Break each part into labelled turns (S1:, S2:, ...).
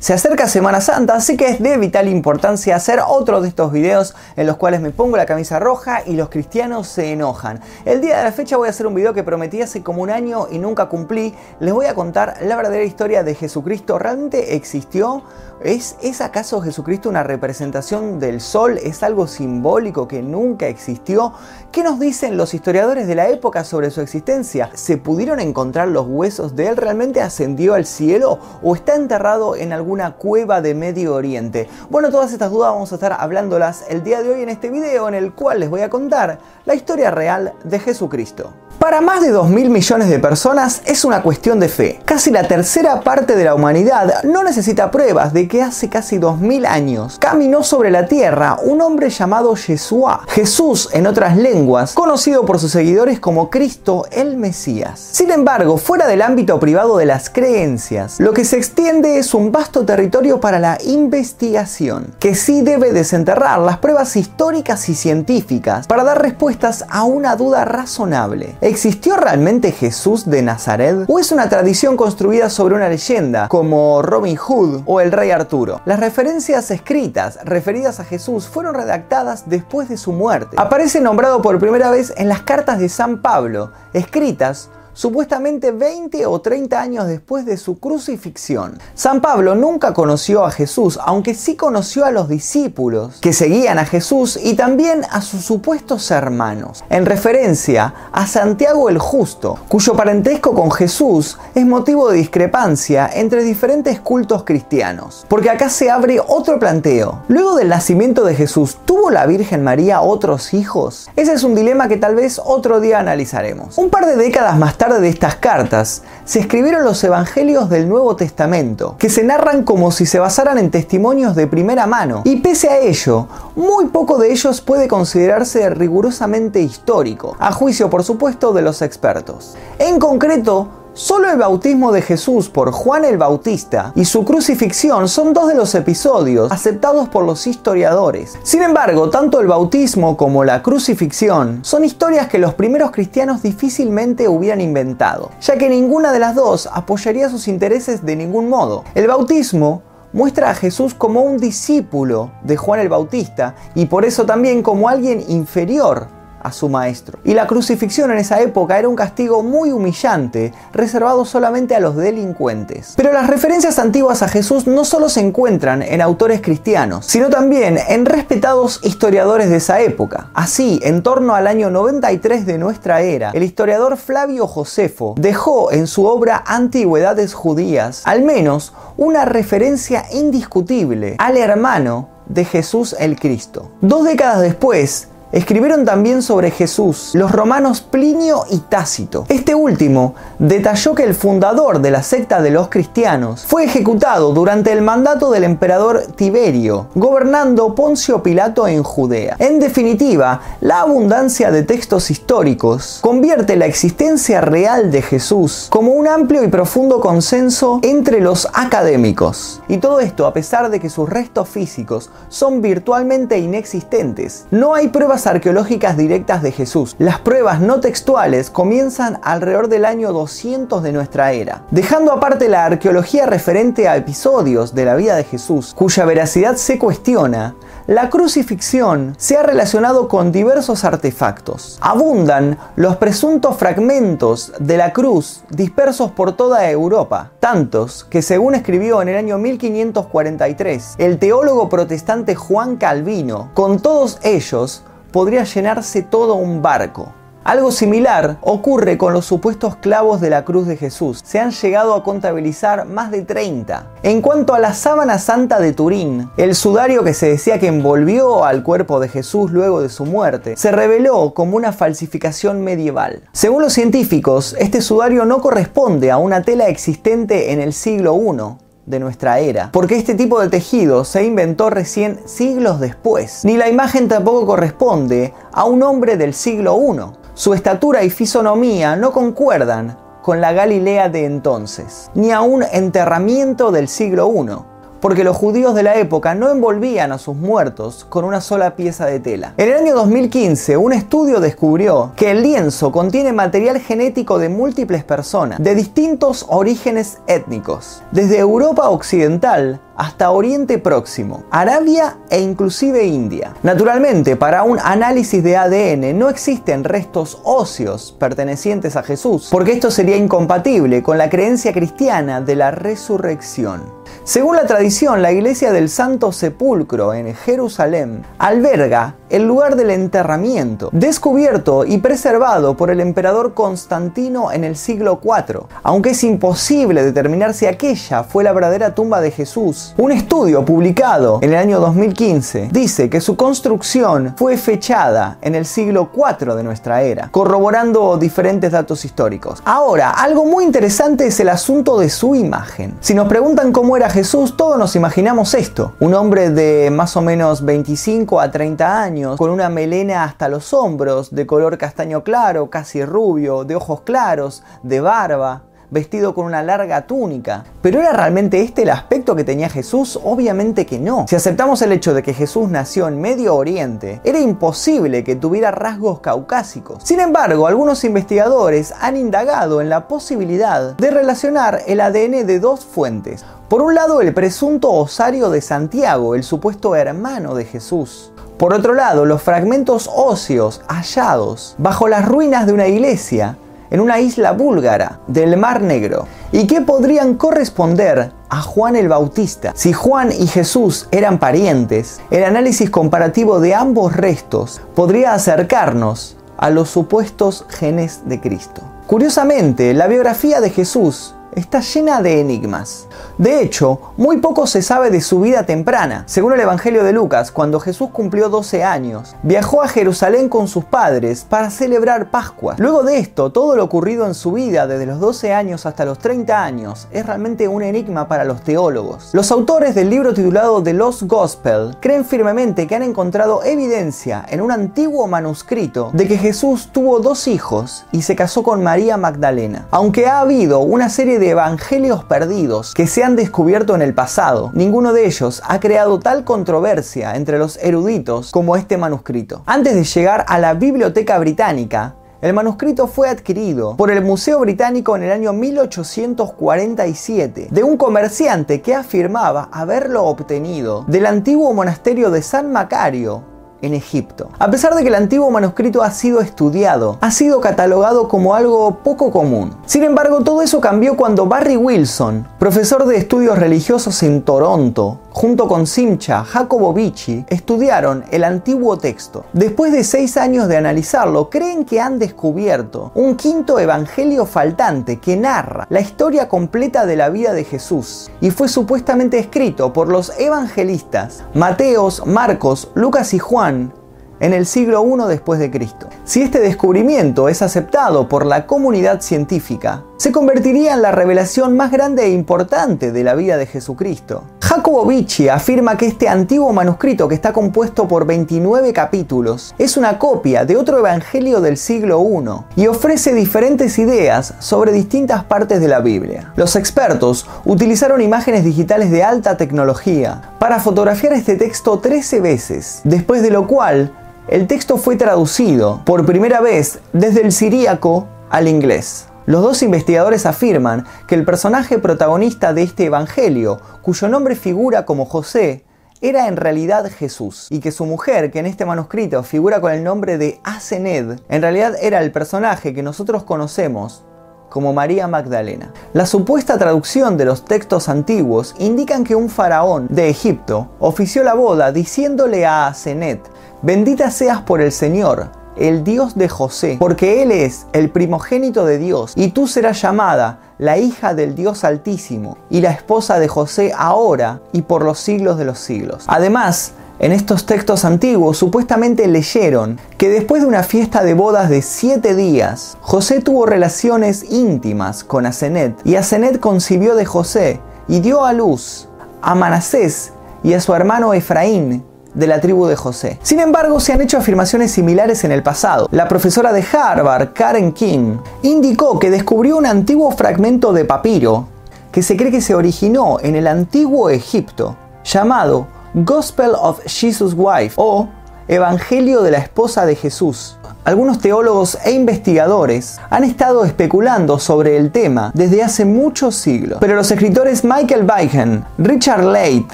S1: Se acerca Semana Santa, así que es de vital importancia hacer otro de estos videos en los cuales me pongo la camisa roja y los cristianos se enojan. El día de la fecha voy a hacer un video que prometí hace como un año y nunca cumplí. Les voy a contar la verdadera historia de Jesucristo. ¿Realmente existió? ¿Es, ¿Es acaso Jesucristo una representación del sol? ¿Es algo simbólico que nunca existió? ¿Qué nos dicen los historiadores de la época sobre su existencia? ¿Se pudieron encontrar los huesos de él? ¿Realmente ascendió al cielo o está enterrado en algún una cueva de Medio Oriente? Bueno, todas estas dudas vamos a estar hablándolas el día de hoy en este video en el cual les voy a contar la historia real de Jesucristo. Para más de 2 mil millones de personas es una cuestión de fe. Casi la tercera parte de la humanidad no necesita pruebas de que hace casi 2000 años caminó sobre la tierra un hombre llamado Yeshua, Jesús en otras lenguas, conocido por sus seguidores como Cristo el Mesías. Sin embargo, fuera del ámbito privado de las creencias, lo que se extiende es un vasto territorio para la investigación, que sí debe desenterrar las pruebas históricas y científicas para dar respuestas a una duda razonable. ¿Existió realmente Jesús de Nazaret? ¿O es una tradición construida sobre una leyenda, como Robin Hood o el rey Arturo? Las referencias escritas referidas a Jesús fueron redactadas después de su muerte. Aparece nombrado por primera vez en las cartas de San Pablo, escritas supuestamente 20 o 30 años después de su crucifixión. San Pablo nunca conoció a Jesús, aunque sí conoció a los discípulos que seguían a Jesús y también a sus supuestos hermanos, en referencia a Santiago el Justo, cuyo parentesco con Jesús es motivo de discrepancia entre diferentes cultos cristianos. Porque acá se abre otro planteo. Luego del nacimiento de Jesús, ¿tuvo la Virgen María otros hijos? Ese es un dilema que tal vez otro día analizaremos. Un par de décadas más tarde de estas cartas, se escribieron los evangelios del Nuevo Testamento, que se narran como si se basaran en testimonios de primera mano, y pese a ello, muy poco de ellos puede considerarse rigurosamente histórico, a juicio por supuesto de los expertos. En concreto, Solo el bautismo de Jesús por Juan el Bautista y su crucifixión son dos de los episodios aceptados por los historiadores. Sin embargo, tanto el bautismo como la crucifixión son historias que los primeros cristianos difícilmente hubieran inventado, ya que ninguna de las dos apoyaría sus intereses de ningún modo. El bautismo muestra a Jesús como un discípulo de Juan el Bautista y por eso también como alguien inferior a su maestro. Y la crucifixión en esa época era un castigo muy humillante, reservado solamente a los delincuentes. Pero las referencias antiguas a Jesús no solo se encuentran en autores cristianos, sino también en respetados historiadores de esa época. Así, en torno al año 93 de nuestra era, el historiador Flavio Josefo dejó en su obra Antigüedades Judías al menos una referencia indiscutible al hermano de Jesús el Cristo. Dos décadas después, Escribieron también sobre Jesús los romanos Plinio y Tácito. Este último detalló que el fundador de la secta de los cristianos fue ejecutado durante el mandato del emperador Tiberio, gobernando Poncio Pilato en Judea. En definitiva, la abundancia de textos históricos convierte la existencia real de Jesús como un amplio y profundo consenso entre los académicos. Y todo esto a pesar de que sus restos físicos son virtualmente inexistentes. No hay pruebas arqueológicas directas de Jesús. Las pruebas no textuales comienzan alrededor del año 200 de nuestra era. Dejando aparte la arqueología referente a episodios de la vida de Jesús, cuya veracidad se cuestiona, la crucifixión se ha relacionado con diversos artefactos. Abundan los presuntos fragmentos de la cruz dispersos por toda Europa, tantos que según escribió en el año 1543 el teólogo protestante Juan Calvino, con todos ellos podría llenarse todo un barco. Algo similar ocurre con los supuestos clavos de la cruz de Jesús. Se han llegado a contabilizar más de 30. En cuanto a la sábana santa de Turín, el sudario que se decía que envolvió al cuerpo de Jesús luego de su muerte, se reveló como una falsificación medieval. Según los científicos, este sudario no corresponde a una tela existente en el siglo I de nuestra era, porque este tipo de tejido se inventó recién siglos después. Ni la imagen tampoco corresponde a un hombre del siglo I. Su estatura y fisonomía no concuerdan con la Galilea de entonces, ni a un enterramiento del siglo I porque los judíos de la época no envolvían a sus muertos con una sola pieza de tela. En el año 2015, un estudio descubrió que el lienzo contiene material genético de múltiples personas, de distintos orígenes étnicos, desde Europa Occidental hasta Oriente Próximo, Arabia e inclusive India. Naturalmente, para un análisis de ADN no existen restos óseos pertenecientes a Jesús, porque esto sería incompatible con la creencia cristiana de la resurrección. Según la tradición, la iglesia del Santo Sepulcro en Jerusalén alberga el lugar del enterramiento, descubierto y preservado por el emperador Constantino en el siglo IV. Aunque es imposible determinar si aquella fue la verdadera tumba de Jesús, un estudio publicado en el año 2015 dice que su construcción fue fechada en el siglo IV de nuestra era, corroborando diferentes datos históricos. Ahora, algo muy interesante es el asunto de su imagen. Si nos preguntan cómo era Jesús, todos nos imaginamos esto. Un hombre de más o menos 25 a 30 años, con una melena hasta los hombros, de color castaño claro, casi rubio, de ojos claros, de barba, vestido con una larga túnica. ¿Pero era realmente este el aspecto que tenía Jesús? Obviamente que no. Si aceptamos el hecho de que Jesús nació en Medio Oriente, era imposible que tuviera rasgos caucásicos. Sin embargo, algunos investigadores han indagado en la posibilidad de relacionar el ADN de dos fuentes. Por un lado, el presunto osario de Santiago, el supuesto hermano de Jesús. Por otro lado, los fragmentos óseos hallados bajo las ruinas de una iglesia en una isla búlgara del Mar Negro y que podrían corresponder a Juan el Bautista. Si Juan y Jesús eran parientes, el análisis comparativo de ambos restos podría acercarnos a los supuestos genes de Cristo. Curiosamente, la biografía de Jesús está llena de enigmas. De hecho, muy poco se sabe de su vida temprana. Según el Evangelio de Lucas, cuando Jesús cumplió 12 años, viajó a Jerusalén con sus padres para celebrar Pascua. Luego de esto, todo lo ocurrido en su vida desde los 12 años hasta los 30 años es realmente un enigma para los teólogos. Los autores del libro titulado The Lost Gospel creen firmemente que han encontrado evidencia en un antiguo manuscrito de que Jesús tuvo dos hijos y se casó con María Magdalena. Aunque ha habido una serie de evangelios perdidos que se han descubierto en el pasado. Ninguno de ellos ha creado tal controversia entre los eruditos como este manuscrito. Antes de llegar a la Biblioteca Británica, el manuscrito fue adquirido por el Museo Británico en el año 1847 de un comerciante que afirmaba haberlo obtenido del antiguo monasterio de San Macario en Egipto. A pesar de que el antiguo manuscrito ha sido estudiado, ha sido catalogado como algo poco común. Sin embargo, todo eso cambió cuando Barry Wilson, profesor de estudios religiosos en Toronto, junto con Simcha Jacobo Vicci, estudiaron el antiguo texto. Después de seis años de analizarlo, creen que han descubierto un quinto evangelio faltante que narra la historia completa de la vida de Jesús y fue supuestamente escrito por los evangelistas Mateos, Marcos, Lucas y Juan en el siglo I después de Cristo. Si este descubrimiento es aceptado por la comunidad científica, se convertiría en la revelación más grande e importante de la vida de Jesucristo. Jacobo Vicci afirma que este antiguo manuscrito, que está compuesto por 29 capítulos, es una copia de otro evangelio del siglo I y ofrece diferentes ideas sobre distintas partes de la Biblia. Los expertos utilizaron imágenes digitales de alta tecnología para fotografiar este texto 13 veces, después de lo cual el texto fue traducido por primera vez desde el siríaco al inglés. Los dos investigadores afirman que el personaje protagonista de este evangelio, cuyo nombre figura como José, era en realidad Jesús y que su mujer, que en este manuscrito figura con el nombre de Asened, en realidad era el personaje que nosotros conocemos como María Magdalena. La supuesta traducción de los textos antiguos indican que un faraón de Egipto ofició la boda diciéndole a Asenet, bendita seas por el Señor, el Dios de José, porque Él es el primogénito de Dios, y tú serás llamada la hija del Dios Altísimo, y la esposa de José ahora y por los siglos de los siglos. Además, en estos textos antiguos supuestamente leyeron que después de una fiesta de bodas de siete días, José tuvo relaciones íntimas con Asenet, y Asenet concibió de José y dio a luz a Manasés y a su hermano Efraín, de la tribu de José. Sin embargo, se han hecho afirmaciones similares en el pasado. La profesora de Harvard, Karen King, indicó que descubrió un antiguo fragmento de papiro que se cree que se originó en el antiguo Egipto, llamado Gospel of Jesus' Wife o Evangelio de la esposa de Jesús. Algunos teólogos e investigadores han estado especulando sobre el tema desde hace muchos siglos, pero los escritores Michael Beichen, Richard Leight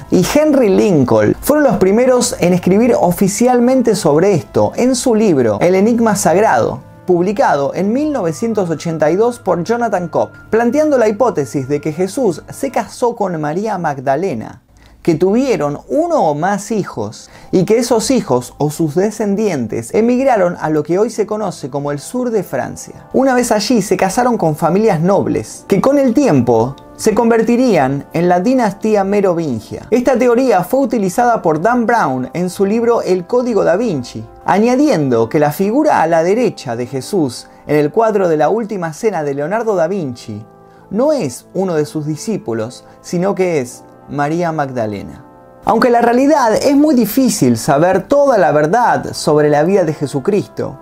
S1: y Henry Lincoln fueron los primeros en escribir oficialmente sobre esto en su libro El Enigma Sagrado, publicado en 1982 por Jonathan Cobb, planteando la hipótesis de que Jesús se casó con María Magdalena que tuvieron uno o más hijos y que esos hijos o sus descendientes emigraron a lo que hoy se conoce como el sur de Francia. Una vez allí se casaron con familias nobles, que con el tiempo se convertirían en la dinastía merovingia. Esta teoría fue utilizada por Dan Brown en su libro El Código da Vinci, añadiendo que la figura a la derecha de Jesús en el cuadro de la Última Cena de Leonardo da Vinci no es uno de sus discípulos, sino que es María Magdalena. Aunque la realidad es muy difícil saber toda la verdad sobre la vida de Jesucristo,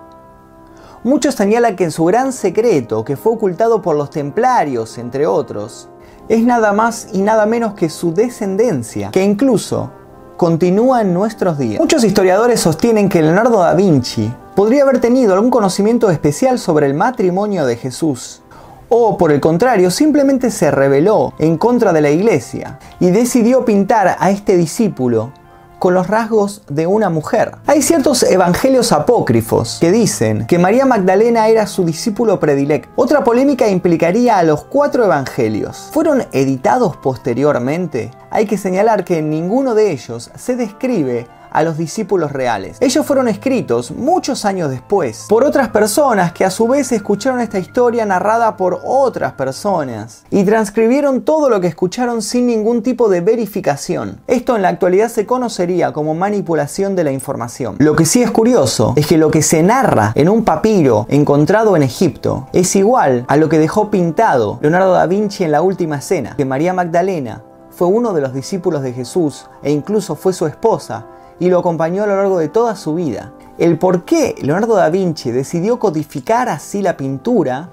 S1: muchos señalan que en su gran secreto, que fue ocultado por los templarios, entre otros, es nada más y nada menos que su descendencia, que incluso continúa en nuestros días. Muchos historiadores sostienen que Leonardo da Vinci podría haber tenido algún conocimiento especial sobre el matrimonio de Jesús, o por el contrario, simplemente se rebeló en contra de la iglesia y decidió pintar a este discípulo con los rasgos de una mujer. Hay ciertos evangelios apócrifos que dicen que María Magdalena era su discípulo predilecto. Otra polémica implicaría a los cuatro evangelios. ¿Fueron editados posteriormente? Hay que señalar que en ninguno de ellos se describe a los discípulos reales. Ellos fueron escritos muchos años después por otras personas que a su vez escucharon esta historia narrada por otras personas y transcribieron todo lo que escucharon sin ningún tipo de verificación. Esto en la actualidad se conocería como manipulación de la información. Lo que sí es curioso es que lo que se narra en un papiro encontrado en Egipto es igual a lo que dejó pintado Leonardo da Vinci en la última cena, que María Magdalena fue uno de los discípulos de Jesús e incluso fue su esposa y lo acompañó a lo largo de toda su vida. El por qué Leonardo da Vinci decidió codificar así la pintura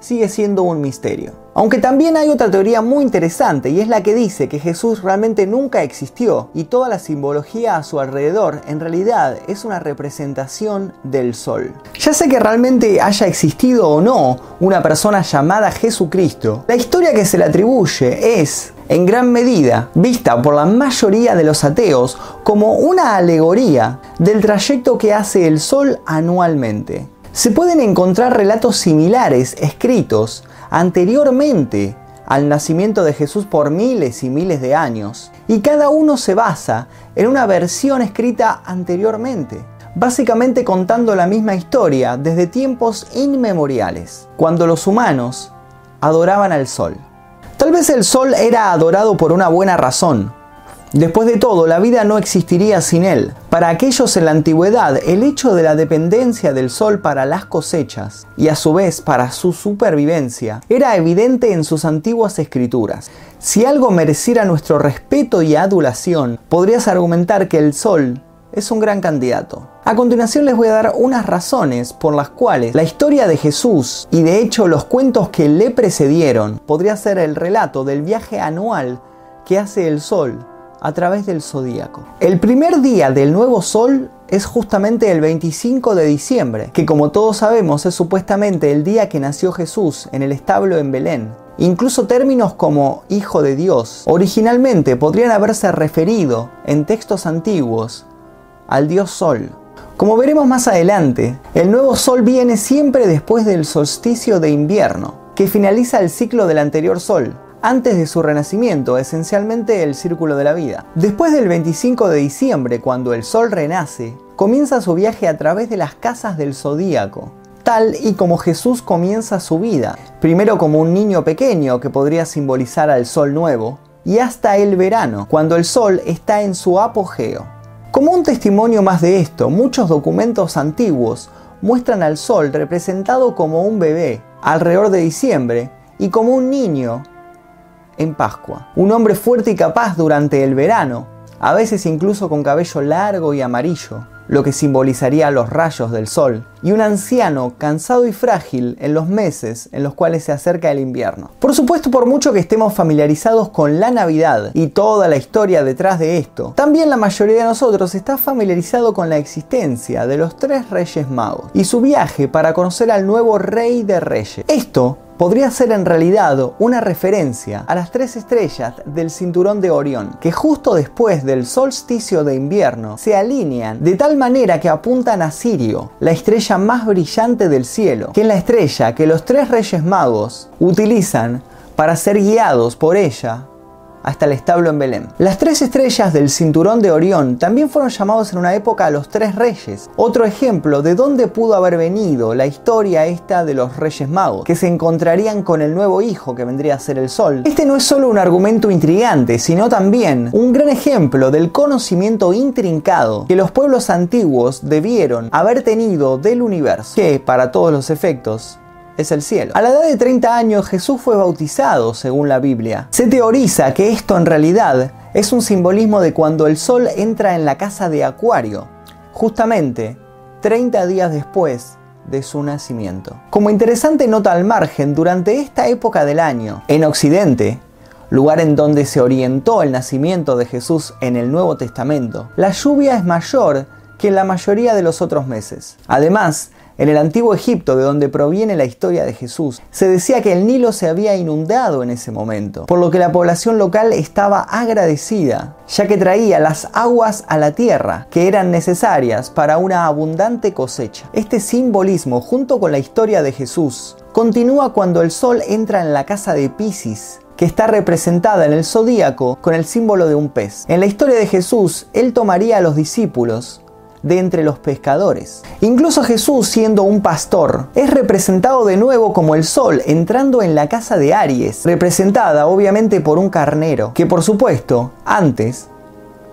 S1: sigue siendo un misterio. Aunque también hay otra teoría muy interesante y es la que dice que Jesús realmente nunca existió y toda la simbología a su alrededor en realidad es una representación del sol. Ya sé que realmente haya existido o no una persona llamada Jesucristo, la historia que se le atribuye es en gran medida vista por la mayoría de los ateos como una alegoría del trayecto que hace el Sol anualmente se pueden encontrar relatos similares escritos anteriormente al nacimiento de Jesús por miles y miles de años, y cada uno se basa en una versión escrita anteriormente, básicamente contando la misma historia desde tiempos inmemoriales, cuando los humanos adoraban al sol. Tal vez el sol era adorado por una buena razón, Después de todo, la vida no existiría sin él. Para aquellos en la antigüedad, el hecho de la dependencia del sol para las cosechas y a su vez para su supervivencia era evidente en sus antiguas escrituras. Si algo mereciera nuestro respeto y adulación, podrías argumentar que el sol es un gran candidato. A continuación les voy a dar unas razones por las cuales la historia de Jesús y de hecho los cuentos que le precedieron podría ser el relato del viaje anual que hace el sol a través del zodíaco. El primer día del nuevo sol es justamente el 25 de diciembre, que como todos sabemos es supuestamente el día que nació Jesús en el establo en Belén. Incluso términos como Hijo de Dios originalmente podrían haberse referido en textos antiguos al dios Sol. Como veremos más adelante, el nuevo Sol viene siempre después del solsticio de invierno, que finaliza el ciclo del anterior Sol, antes de su renacimiento, esencialmente el círculo de la vida. Después del 25 de diciembre, cuando el Sol renace, comienza su viaje a través de las casas del zodíaco, tal y como Jesús comienza su vida, primero como un niño pequeño que podría simbolizar al Sol nuevo, y hasta el verano, cuando el Sol está en su apogeo. Como un testimonio más de esto, muchos documentos antiguos muestran al Sol representado como un bebé alrededor de diciembre y como un niño en Pascua. Un hombre fuerte y capaz durante el verano, a veces incluso con cabello largo y amarillo, lo que simbolizaría los rayos del sol, y un anciano cansado y frágil en los meses en los cuales se acerca el invierno. Por supuesto, por mucho que estemos familiarizados con la Navidad y toda la historia detrás de esto, también la mayoría de nosotros está familiarizado con la existencia de los tres Reyes Magos y su viaje para conocer al nuevo Rey de Reyes. Esto podría ser en realidad una referencia a las tres estrellas del cinturón de Orión, que justo después del solsticio de invierno se alinean de tal manera que apuntan a Sirio, la estrella más brillante del cielo, que es la estrella que los tres reyes magos utilizan para ser guiados por ella hasta el establo en Belén. Las tres estrellas del cinturón de Orión también fueron llamados en una época los tres reyes. Otro ejemplo de dónde pudo haber venido la historia esta de los reyes magos, que se encontrarían con el nuevo hijo que vendría a ser el sol. Este no es solo un argumento intrigante, sino también un gran ejemplo del conocimiento intrincado que los pueblos antiguos debieron haber tenido del universo, que para todos los efectos es el cielo. A la edad de 30 años Jesús fue bautizado, según la Biblia. Se teoriza que esto en realidad es un simbolismo de cuando el sol entra en la casa de Acuario, justamente 30 días después de su nacimiento. Como interesante nota al margen, durante esta época del año, en Occidente, lugar en donde se orientó el nacimiento de Jesús en el Nuevo Testamento, la lluvia es mayor que en la mayoría de los otros meses. Además, en el antiguo Egipto, de donde proviene la historia de Jesús, se decía que el Nilo se había inundado en ese momento, por lo que la población local estaba agradecida, ya que traía las aguas a la tierra que eran necesarias para una abundante cosecha. Este simbolismo, junto con la historia de Jesús, continúa cuando el sol entra en la casa de Pisces, que está representada en el zodíaco con el símbolo de un pez. En la historia de Jesús, él tomaría a los discípulos de entre los pescadores. Incluso Jesús, siendo un pastor, es representado de nuevo como el sol entrando en la casa de Aries, representada obviamente por un carnero, que por supuesto, antes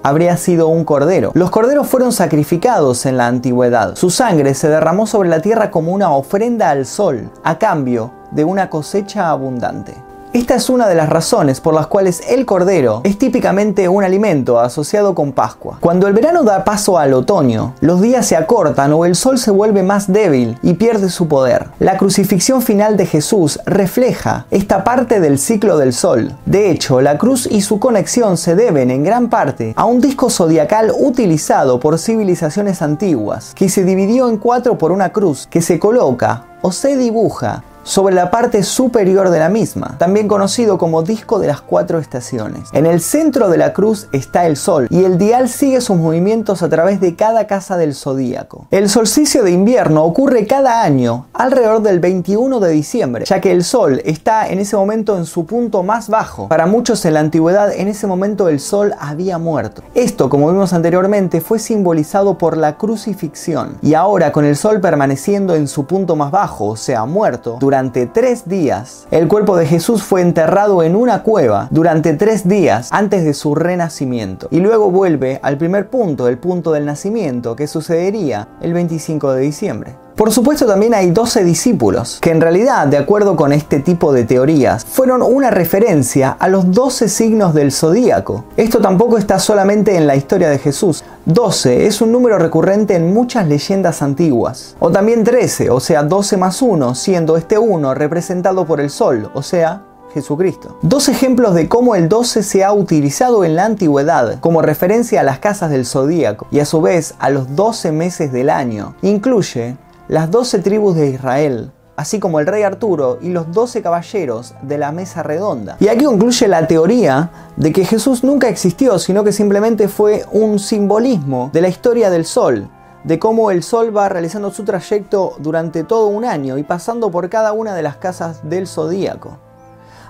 S1: habría sido un cordero. Los corderos fueron sacrificados en la antigüedad. Su sangre se derramó sobre la tierra como una ofrenda al sol, a cambio de una cosecha abundante. Esta es una de las razones por las cuales el cordero es típicamente un alimento asociado con Pascua. Cuando el verano da paso al otoño, los días se acortan o el sol se vuelve más débil y pierde su poder. La crucifixión final de Jesús refleja esta parte del ciclo del sol. De hecho, la cruz y su conexión se deben en gran parte a un disco zodiacal utilizado por civilizaciones antiguas, que se dividió en cuatro por una cruz que se coloca o se dibuja sobre la parte superior de la misma, también conocido como disco de las cuatro estaciones. En el centro de la cruz está el Sol y el dial sigue sus movimientos a través de cada casa del zodíaco. El solsticio de invierno ocurre cada año alrededor del 21 de diciembre, ya que el Sol está en ese momento en su punto más bajo. Para muchos en la antigüedad en ese momento el Sol había muerto. Esto, como vimos anteriormente, fue simbolizado por la crucifixión y ahora con el Sol permaneciendo en su punto más bajo, o sea, muerto, durante durante tres días. El cuerpo de Jesús fue enterrado en una cueva durante tres días antes de su renacimiento. Y luego vuelve al primer punto, el punto del nacimiento, que sucedería el 25 de diciembre. Por supuesto también hay 12 discípulos, que en realidad, de acuerdo con este tipo de teorías, fueron una referencia a los 12 signos del zodíaco. Esto tampoco está solamente en la historia de Jesús. 12 es un número recurrente en muchas leyendas antiguas. O también 13, o sea 12 más 1, siendo este 1 representado por el sol, o sea Jesucristo. Dos ejemplos de cómo el 12 se ha utilizado en la antigüedad como referencia a las casas del zodíaco y a su vez a los 12 meses del año. Incluye las doce tribus de Israel, así como el rey Arturo y los doce caballeros de la mesa redonda. Y aquí concluye la teoría de que Jesús nunca existió, sino que simplemente fue un simbolismo de la historia del sol, de cómo el sol va realizando su trayecto durante todo un año y pasando por cada una de las casas del zodíaco.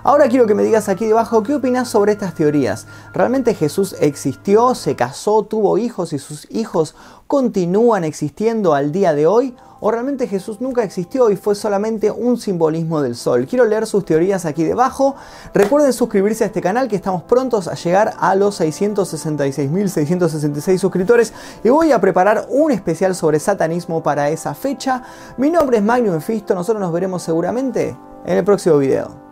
S1: Ahora quiero que me digas aquí debajo qué opinas sobre estas teorías. ¿Realmente Jesús existió, se casó, tuvo hijos y sus hijos continúan existiendo al día de hoy? ¿O realmente Jesús nunca existió y fue solamente un simbolismo del sol? Quiero leer sus teorías aquí debajo. Recuerden suscribirse a este canal que estamos prontos a llegar a los 666.666 suscriptores y voy a preparar un especial sobre satanismo para esa fecha. Mi nombre es Magnum Fisto, nosotros nos veremos seguramente en el próximo video.